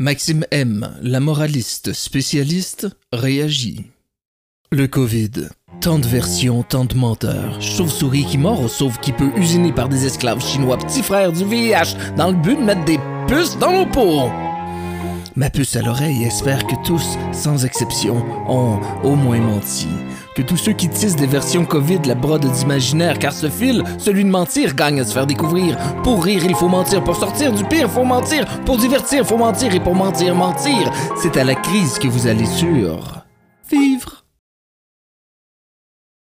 Maxime M, la moraliste spécialiste, réagit. Le Covid. Tant de versions, tant de menteurs. Chauve-souris qui mord, sauf qui peut usiner par des esclaves chinois, petit frère du VIH, dans le but de mettre des puces dans nos peaux. Ma puce à l'oreille espère que tous, sans exception, ont au moins menti. Que tous ceux qui tissent des versions COVID la brode d'imaginaire, car ce fil, celui de mentir, gagne à se faire découvrir. Pour rire, il faut mentir. Pour sortir du pire, faut mentir. Pour divertir, faut mentir. Et pour mentir, mentir. C'est à la crise que vous allez sur.